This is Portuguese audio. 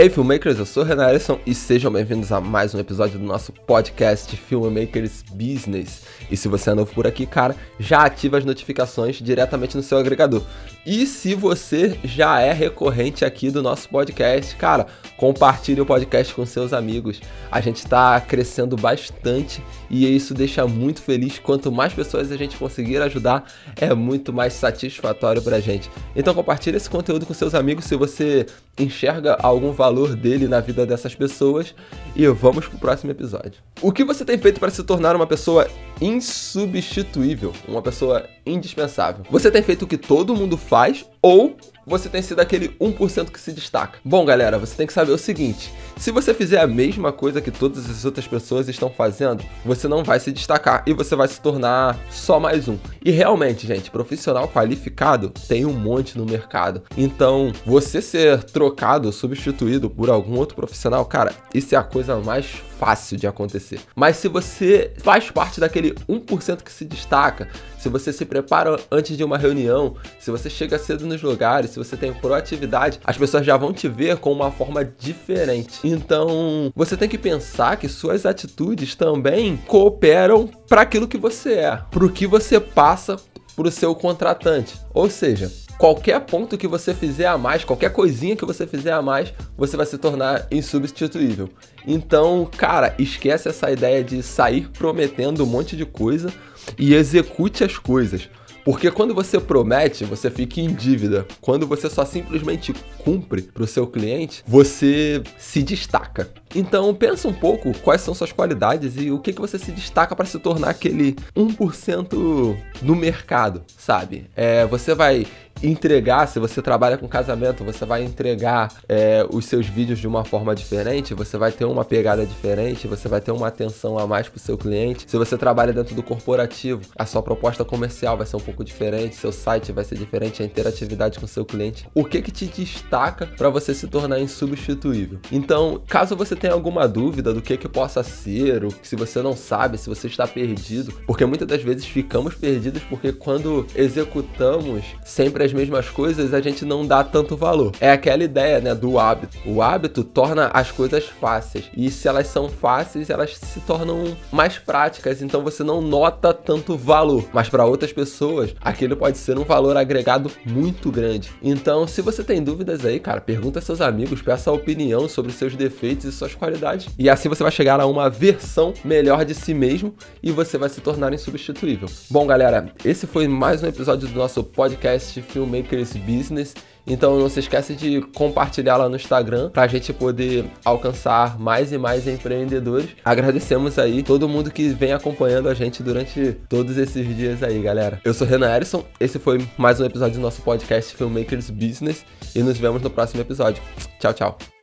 Hey filmmakers, eu sou Renan Ellison e sejam bem-vindos a mais um episódio do nosso podcast Filmmakers Business. E se você é novo por aqui, cara, já ativa as notificações diretamente no seu agregador. E se você já é recorrente aqui do nosso podcast, cara, compartilhe o podcast com seus amigos. A gente está crescendo bastante e isso deixa muito feliz. Quanto mais pessoas a gente conseguir ajudar, é muito mais satisfatório pra gente. Então compartilhe esse conteúdo com seus amigos se você enxerga algum valor dele na vida dessas pessoas e vamos pro próximo episódio. O que você tem feito para se tornar uma pessoa insubstituível, uma pessoa indispensável? Você tem feito o que todo mundo faz ou você tem sido aquele 1% que se destaca? Bom, galera, você tem que saber o seguinte: se você fizer a mesma coisa que todas as outras pessoas estão fazendo, você não vai se destacar e você vai se tornar só mais um. E realmente, gente, profissional qualificado tem um monte no mercado. Então, você ser trocado, substituído por algum outro profissional, cara, isso é a coisa mais fácil de acontecer. Mas se você faz parte daquele 1% que se destaca, se você se prepara antes de uma reunião, se você chega cedo nos lugares, se você tem proatividade, as pessoas já vão te ver com uma forma diferente. Então, você tem que pensar que suas atitudes também cooperam para aquilo que você é, para o que você passa para o seu contratante. Ou seja, qualquer ponto que você fizer a mais, qualquer coisinha que você fizer a mais, você vai se tornar insubstituível. Então, cara, esquece essa ideia de sair prometendo um monte de coisa e execute as coisas. Porque quando você promete, você fica em dívida. Quando você só simplesmente cumpre para o seu cliente, você se destaca. Então pensa um pouco quais são suas qualidades e o que, que você se destaca para se tornar aquele 1% no mercado, sabe? É, você vai entregar, se você trabalha com casamento, você vai entregar é, os seus vídeos de uma forma diferente, você vai ter uma pegada diferente, você vai ter uma atenção a mais para o seu cliente. Se você trabalha dentro do corporativo, a sua proposta comercial vai ser um pouco diferente, seu site vai ser diferente, a interatividade com seu cliente. O que que te destaca para você se tornar insubstituível? Então, caso você tenha alguma dúvida do que que possa ser, ou se você não sabe, se você está perdido, porque muitas das vezes ficamos perdidos porque quando executamos sempre as mesmas coisas, a gente não dá tanto valor. É aquela ideia, né, do hábito. O hábito torna as coisas fáceis. E se elas são fáceis, elas se tornam mais práticas, então você não nota tanto valor. Mas para outras pessoas, aquilo pode ser um valor agregado muito grande. Então, se você tem dúvidas aí, cara, pergunta seus amigos, peça a opinião sobre seus defeitos e suas qualidades. E assim você vai chegar a uma versão melhor de si mesmo e você vai se tornar insubstituível. Bom, galera, esse foi mais um episódio do nosso podcast Filmmakers Business. Então não se esquece de compartilhar lá no Instagram para a gente poder alcançar mais e mais empreendedores. Agradecemos aí todo mundo que vem acompanhando a gente durante todos esses dias aí, galera. Eu sou Renan Erison, esse foi mais um episódio do nosso podcast Filmmakers Business e nos vemos no próximo episódio. Tchau, tchau.